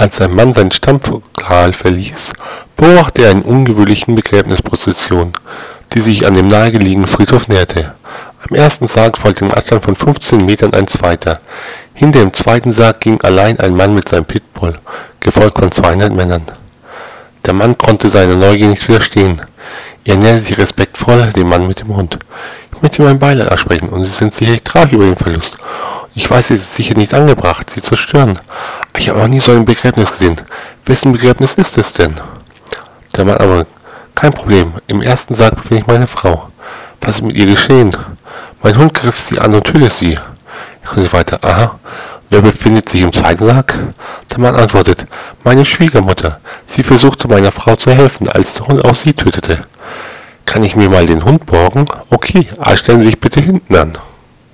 Als ein Mann sein Stammlokal verließ, beobachtete er einen ungewöhnlichen Begräbnisprozession, die sich an dem nahegelegenen Friedhof näherte. Am ersten Sarg folgte im Abstand von 15 Metern ein zweiter. Hinter dem zweiten Sarg ging allein ein Mann mit seinem Pitbull, gefolgt von 200 Männern. Der Mann konnte seiner Neugier nicht widerstehen. Er näherte sich respektvoll dem Mann mit dem Hund. Ich möchte mein Beileid aussprechen und Sie sind sicherlich traurig über den Verlust. Ich weiß, es ist sicher nicht angebracht, Sie zu stören. Ich habe noch nie so ein Begräbnis gesehen. Wessen Begräbnis ist es denn? Der Mann aber, kein Problem. Im ersten Sarg ich meine Frau. Was ist mit ihr geschehen? Mein Hund griff sie an und tötete sie. Ich konnte weiter, aha. Wer befindet sich im zweiten Sarg? Der Mann antwortet, meine Schwiegermutter. Sie versuchte meiner Frau zu helfen, als der Hund auch sie tötete. Kann ich mir mal den Hund borgen? Okay, aber stellen Sie sich bitte hinten an.